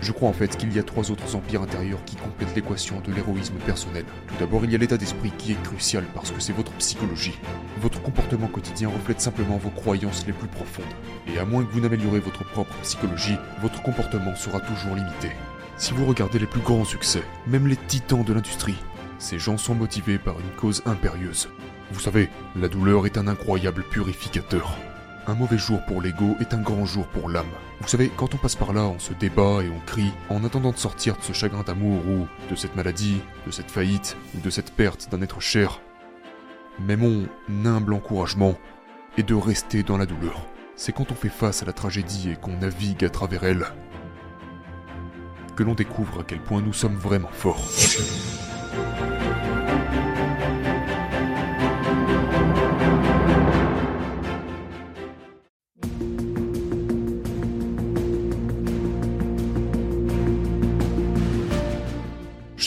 Je crois en fait qu'il y a trois autres empires intérieurs qui complètent l'équation de l'héroïsme personnel. Tout d'abord, il y a l'état d'esprit qui est crucial parce que c'est votre psychologie. Votre comportement quotidien reflète simplement vos croyances les plus profondes. Et à moins que vous n'améliorez votre propre psychologie, votre comportement sera toujours limité. Si vous regardez les plus grands succès, même les titans de l'industrie, ces gens sont motivés par une cause impérieuse. Vous savez, la douleur est un incroyable purificateur. Un mauvais jour pour l'ego est un grand jour pour l'âme. Vous savez, quand on passe par là, on se débat et on crie en attendant de sortir de ce chagrin d'amour ou de cette maladie, de cette faillite ou de cette perte d'un être cher. Mais mon humble encouragement est de rester dans la douleur. C'est quand on fait face à la tragédie et qu'on navigue à travers elle que l'on découvre à quel point nous sommes vraiment forts.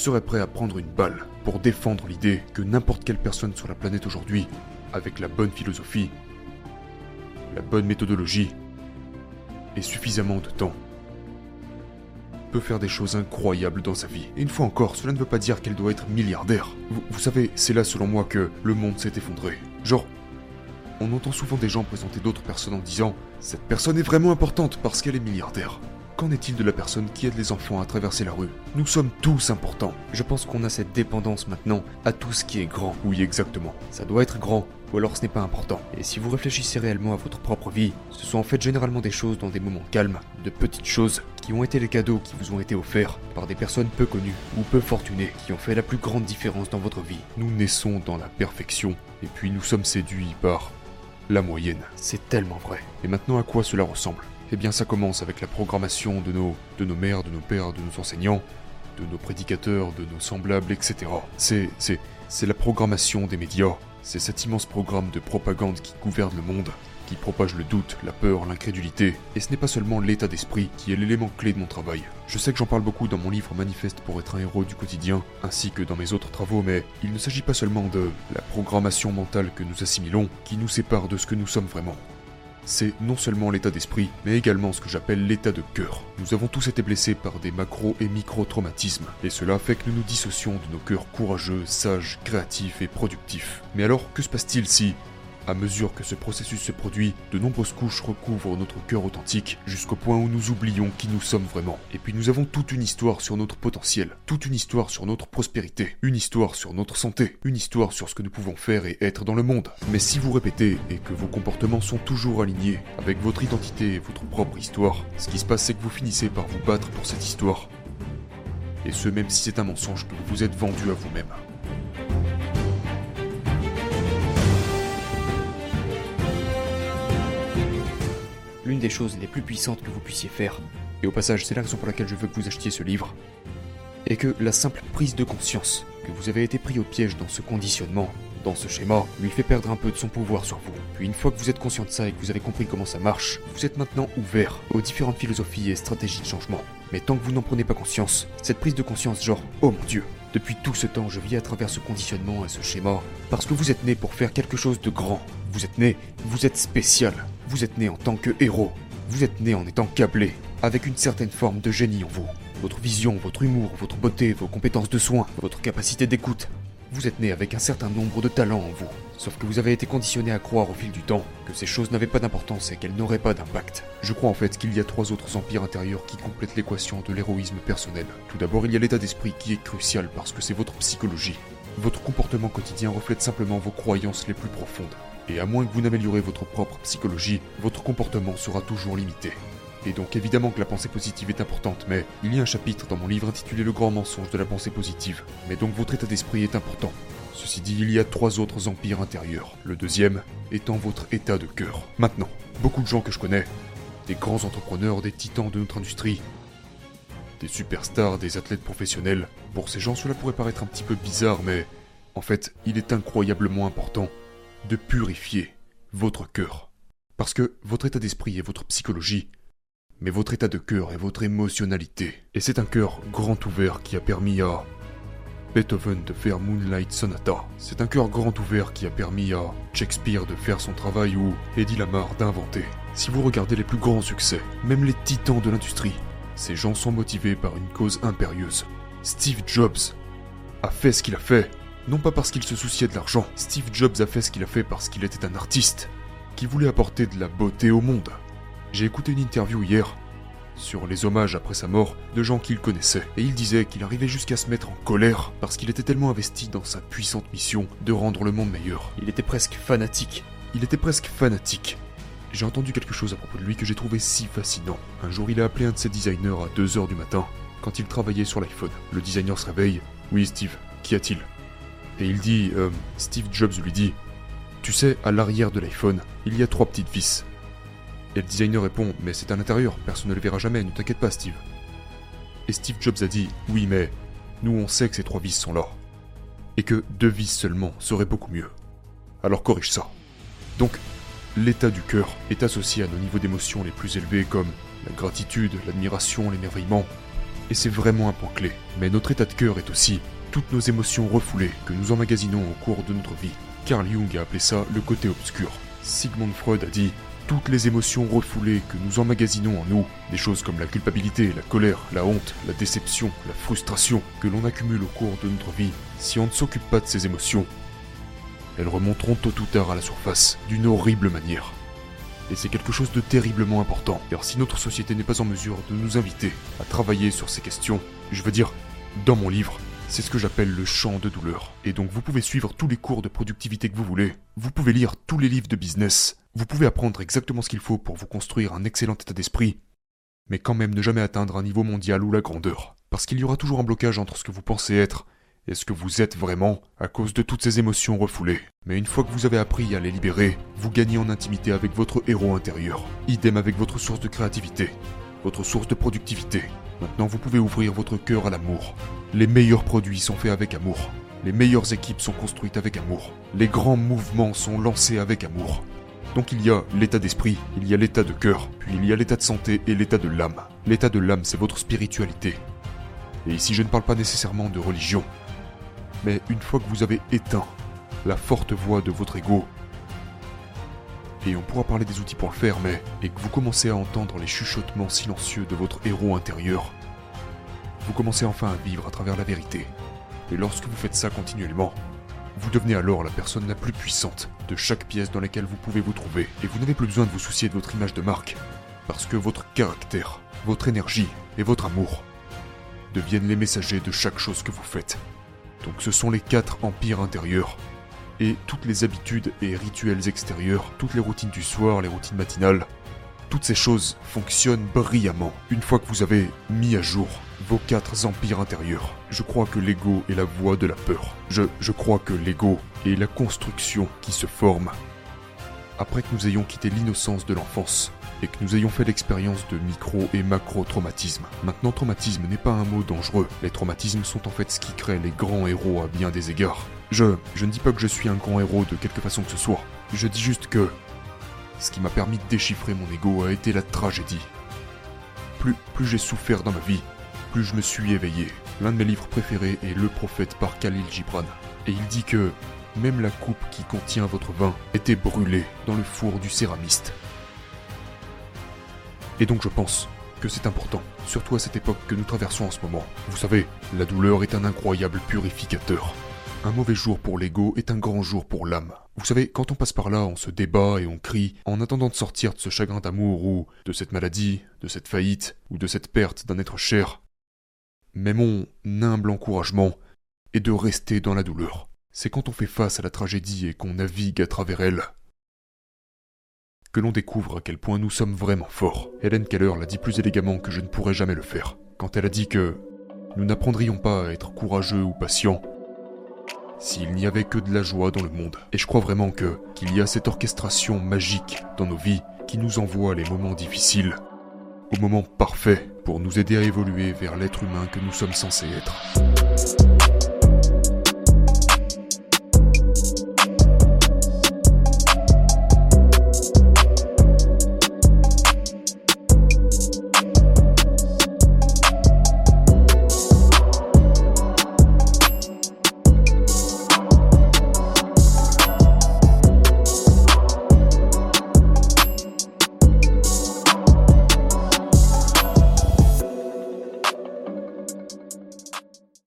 Serais prêt à prendre une balle pour défendre l'idée que n'importe quelle personne sur la planète aujourd'hui, avec la bonne philosophie, la bonne méthodologie et suffisamment de temps, peut faire des choses incroyables dans sa vie. Et une fois encore, cela ne veut pas dire qu'elle doit être milliardaire. Vous, vous savez, c'est là selon moi que le monde s'est effondré. Genre, on entend souvent des gens présenter d'autres personnes en disant Cette personne est vraiment importante parce qu'elle est milliardaire. Qu'en est-il de la personne qui aide les enfants à traverser la rue Nous sommes tous importants. Je pense qu'on a cette dépendance maintenant à tout ce qui est grand. Oui, exactement. Ça doit être grand, ou alors ce n'est pas important. Et si vous réfléchissez réellement à votre propre vie, ce sont en fait généralement des choses dans des moments calmes, de petites choses, qui ont été les cadeaux qui vous ont été offerts par des personnes peu connues ou peu fortunées, qui ont fait la plus grande différence dans votre vie. Nous naissons dans la perfection, et puis nous sommes séduits par la moyenne. C'est tellement vrai. Et maintenant à quoi cela ressemble? Eh bien ça commence avec la programmation de nos, de nos mères, de nos pères, de nos enseignants, de nos prédicateurs, de nos semblables, etc. C'est, c'est, c'est la programmation des médias. C'est cet immense programme de propagande qui gouverne le monde, qui propage le doute, la peur, l'incrédulité. Et ce n'est pas seulement l'état d'esprit qui est l'élément clé de mon travail. Je sais que j'en parle beaucoup dans mon livre Manifeste pour être un héros du quotidien, ainsi que dans mes autres travaux, mais il ne s'agit pas seulement de la programmation mentale que nous assimilons, qui nous sépare de ce que nous sommes vraiment c'est non seulement l'état d'esprit, mais également ce que j'appelle l'état de cœur. Nous avons tous été blessés par des macro et micro-traumatismes, et cela fait que nous nous dissocions de nos cœurs courageux, sages, créatifs et productifs. Mais alors, que se passe-t-il si, à mesure que ce processus se produit, de nombreuses couches recouvrent notre cœur authentique jusqu'au point où nous oublions qui nous sommes vraiment. Et puis nous avons toute une histoire sur notre potentiel, toute une histoire sur notre prospérité, une histoire sur notre santé, une histoire sur ce que nous pouvons faire et être dans le monde. Mais si vous répétez et que vos comportements sont toujours alignés avec votre identité et votre propre histoire, ce qui se passe c'est que vous finissez par vous battre pour cette histoire. Et ce même si c'est un mensonge que vous vous êtes vendu à vous-même. L'une des choses les plus puissantes que vous puissiez faire, et au passage c'est la raison pour laquelle je veux que vous achetiez ce livre, est que la simple prise de conscience que vous avez été pris au piège dans ce conditionnement, dans ce schéma, lui fait perdre un peu de son pouvoir sur vous. Puis une fois que vous êtes conscient de ça et que vous avez compris comment ça marche, vous êtes maintenant ouvert aux différentes philosophies et stratégies de changement. Mais tant que vous n'en prenez pas conscience, cette prise de conscience genre « Oh mon Dieu, depuis tout ce temps je vis à travers ce conditionnement et ce schéma, parce que vous êtes né pour faire quelque chose de grand, vous êtes né, vous êtes spécial, vous êtes né en tant que héros. Vous êtes né en étant câblé, avec une certaine forme de génie en vous. Votre vision, votre humour, votre beauté, vos compétences de soins, votre capacité d'écoute. Vous êtes né avec un certain nombre de talents en vous. Sauf que vous avez été conditionné à croire au fil du temps que ces choses n'avaient pas d'importance et qu'elles n'auraient pas d'impact. Je crois en fait qu'il y a trois autres empires intérieurs qui complètent l'équation de l'héroïsme personnel. Tout d'abord, il y a l'état d'esprit qui est crucial parce que c'est votre psychologie. Votre comportement quotidien reflète simplement vos croyances les plus profondes. Et à moins que vous n'améliorez votre propre psychologie, votre comportement sera toujours limité. Et donc évidemment que la pensée positive est importante, mais il y a un chapitre dans mon livre intitulé Le grand mensonge de la pensée positive. Mais donc votre état d'esprit est important. Ceci dit, il y a trois autres empires intérieurs. Le deuxième étant votre état de cœur. Maintenant, beaucoup de gens que je connais, des grands entrepreneurs, des titans de notre industrie, des superstars, des athlètes professionnels, pour ces gens cela pourrait paraître un petit peu bizarre, mais en fait, il est incroyablement important de purifier votre cœur. Parce que votre état d'esprit est votre psychologie, mais votre état de cœur est votre émotionnalité. Et c'est un cœur grand ouvert qui a permis à Beethoven de faire Moonlight Sonata. C'est un cœur grand ouvert qui a permis à Shakespeare de faire son travail ou Eddie Lamar d'inventer. Si vous regardez les plus grands succès, même les titans de l'industrie, ces gens sont motivés par une cause impérieuse. Steve Jobs a fait ce qu'il a fait, non pas parce qu'il se souciait de l'argent. Steve Jobs a fait ce qu'il a fait parce qu'il était un artiste, qui voulait apporter de la beauté au monde. J'ai écouté une interview hier sur les hommages après sa mort de gens qu'il connaissait, et il disait qu'il arrivait jusqu'à se mettre en colère parce qu'il était tellement investi dans sa puissante mission de rendre le monde meilleur. Il était presque fanatique. Il était presque fanatique. J'ai entendu quelque chose à propos de lui que j'ai trouvé si fascinant. Un jour, il a appelé un de ses designers à 2h du matin, quand il travaillait sur l'iPhone. Le designer se réveille. Oui, Steve, qu'y a-t-il? Et il dit, euh, Steve Jobs lui dit, Tu sais, à l'arrière de l'iPhone, il y a trois petites vis. Et le designer répond Mais c'est à l'intérieur, personne ne le verra jamais, ne t'inquiète pas, Steve. Et Steve Jobs a dit Oui, mais nous on sait que ces trois vis sont là. Et que deux vis seulement serait beaucoup mieux. Alors corrige ça. Donc, l'état du cœur est associé à nos niveaux d'émotions les plus élevés comme la gratitude, l'admiration, l'émerveillement. Et c'est vraiment un point clé. Mais notre état de cœur est aussi toutes nos émotions refoulées que nous emmagasinons au cours de notre vie. Carl Jung a appelé ça le côté obscur. Sigmund Freud a dit toutes les émotions refoulées que nous emmagasinons en nous, des choses comme la culpabilité, la colère, la honte, la déception, la frustration que l'on accumule au cours de notre vie, si on ne s'occupe pas de ces émotions, elles remonteront tôt ou tard à la surface, d'une horrible manière. Et c'est quelque chose de terriblement important, car si notre société n'est pas en mesure de nous inviter à travailler sur ces questions, je veux dire, dans mon livre, c'est ce que j'appelle le champ de douleur. Et donc vous pouvez suivre tous les cours de productivité que vous voulez, vous pouvez lire tous les livres de business, vous pouvez apprendre exactement ce qu'il faut pour vous construire un excellent état d'esprit, mais quand même ne jamais atteindre un niveau mondial ou la grandeur. Parce qu'il y aura toujours un blocage entre ce que vous pensez être et ce que vous êtes vraiment à cause de toutes ces émotions refoulées. Mais une fois que vous avez appris à les libérer, vous gagnez en intimité avec votre héros intérieur. Idem avec votre source de créativité, votre source de productivité. Maintenant, vous pouvez ouvrir votre cœur à l'amour. Les meilleurs produits sont faits avec amour. Les meilleures équipes sont construites avec amour. Les grands mouvements sont lancés avec amour. Donc il y a l'état d'esprit, il y a l'état de cœur, puis il y a l'état de santé et l'état de l'âme. L'état de l'âme, c'est votre spiritualité. Et ici, je ne parle pas nécessairement de religion. Mais une fois que vous avez éteint la forte voix de votre ego, et on pourra parler des outils pour le faire, mais et que vous commencez à entendre les chuchotements silencieux de votre héros intérieur, vous commencez enfin à vivre à travers la vérité. Et lorsque vous faites ça continuellement, vous devenez alors la personne la plus puissante de chaque pièce dans laquelle vous pouvez vous trouver, et vous n'avez plus besoin de vous soucier de votre image de marque, parce que votre caractère, votre énergie et votre amour deviennent les messagers de chaque chose que vous faites. Donc ce sont les quatre empires intérieurs. Et toutes les habitudes et rituels extérieurs, toutes les routines du soir, les routines matinales, toutes ces choses fonctionnent brillamment une fois que vous avez mis à jour vos quatre empires intérieurs. Je crois que l'ego est la voie de la peur. Je, je crois que l'ego est la construction qui se forme après que nous ayons quitté l'innocence de l'enfance et que nous ayons fait l'expérience de micro et macro traumatisme. Maintenant, traumatisme n'est pas un mot dangereux. Les traumatismes sont en fait ce qui crée les grands héros à bien des égards. Je, je ne dis pas que je suis un grand héros de quelque façon que ce soit. Je dis juste que ce qui m'a permis de déchiffrer mon ego a été la tragédie. Plus, plus j'ai souffert dans ma vie, plus je me suis éveillé. L'un de mes livres préférés est Le Prophète par Khalil Gibran. Et il dit que même la coupe qui contient votre vin était brûlée dans le four du céramiste. Et donc je pense que c'est important, surtout à cette époque que nous traversons en ce moment. Vous savez, la douleur est un incroyable purificateur. Un mauvais jour pour l'ego est un grand jour pour l'âme. Vous savez, quand on passe par là, on se débat et on crie en attendant de sortir de ce chagrin d'amour ou de cette maladie, de cette faillite ou de cette perte d'un être cher. Mais mon humble encouragement est de rester dans la douleur c'est quand on fait face à la tragédie et qu'on navigue à travers elle que l'on découvre à quel point nous sommes vraiment forts. Helen Keller l'a dit plus élégamment que je ne pourrais jamais le faire, quand elle a dit que nous n'apprendrions pas à être courageux ou patients s'il n'y avait que de la joie dans le monde. Et je crois vraiment que qu'il y a cette orchestration magique dans nos vies qui nous envoie les moments difficiles au moment parfait pour nous aider à évoluer vers l'être humain que nous sommes censés être.